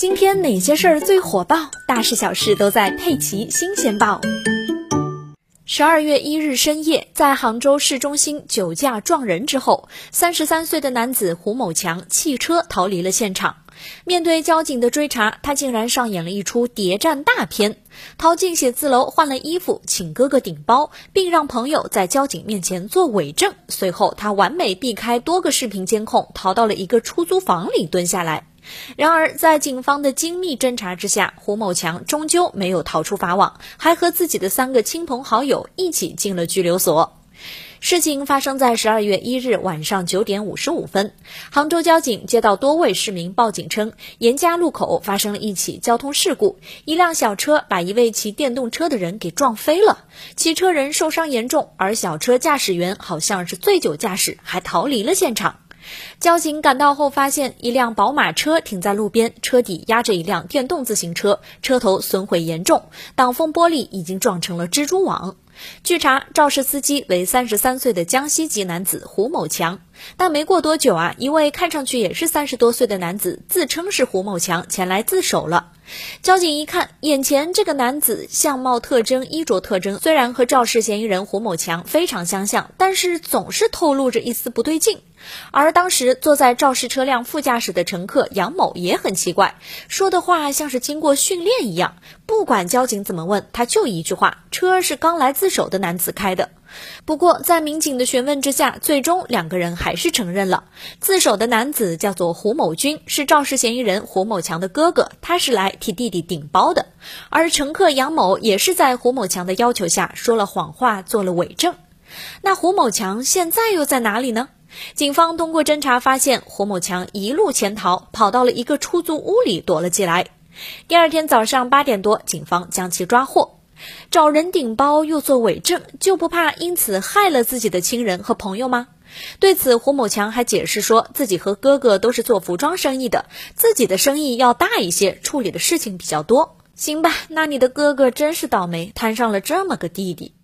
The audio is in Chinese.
今天哪些事儿最火爆？大事小事都在《佩奇新鲜报》。十二月一日深夜，在杭州市中心酒驾撞人之后，三十三岁的男子胡某强弃车逃离了现场。面对交警的追查，他竟然上演了一出谍战大片，逃进写字楼换了衣服，请哥哥顶包，并让朋友在交警面前做伪证。随后，他完美避开多个视频监控，逃到了一个出租房里蹲下来。然而，在警方的精密侦查之下，胡某强终究没有逃出法网，还和自己的三个亲朋好友一起进了拘留所。事情发生在十二月一日晚上九点五十五分，杭州交警接到多位市民报警称，严家路口发生了一起交通事故，一辆小车把一位骑电动车的人给撞飞了，骑车人受伤严重，而小车驾驶员好像是醉酒驾驶，还逃离了现场。交警赶到后，发现一辆宝马车停在路边，车底压着一辆电动自行车，车头损毁严重，挡风玻璃已经撞成了蜘蛛网。据查，肇事司机为三十三岁的江西籍男子胡某强。但没过多久啊，一位看上去也是三十多岁的男子，自称是胡某强，前来自首了。交警一看，眼前这个男子相貌特征、衣着特征虽然和肇事嫌疑人胡某强非常相像，但是总是透露着一丝不对劲。而当时坐在肇事车辆副驾驶的乘客杨某也很奇怪，说的话像是经过训练一样，不管交警怎么问，他就一句话：车是刚来自首的男子开的。不过，在民警的询问之下，最终两个人还是承认了，自首的男子叫做胡某军，是肇事嫌疑人胡某强的哥哥，他是来替弟弟顶包的。而乘客杨某也是在胡某强的要求下说了谎话，做了伪证。那胡某强现在又在哪里呢？警方通过侦查发现，胡某强一路潜逃，跑到了一个出租屋里躲了起来。第二天早上八点多，警方将其抓获。找人顶包又做伪证，就不怕因此害了自己的亲人和朋友吗？对此，胡某强还解释说自己和哥哥都是做服装生意的，自己的生意要大一些，处理的事情比较多。行吧，那你的哥哥真是倒霉，摊上了这么个弟弟。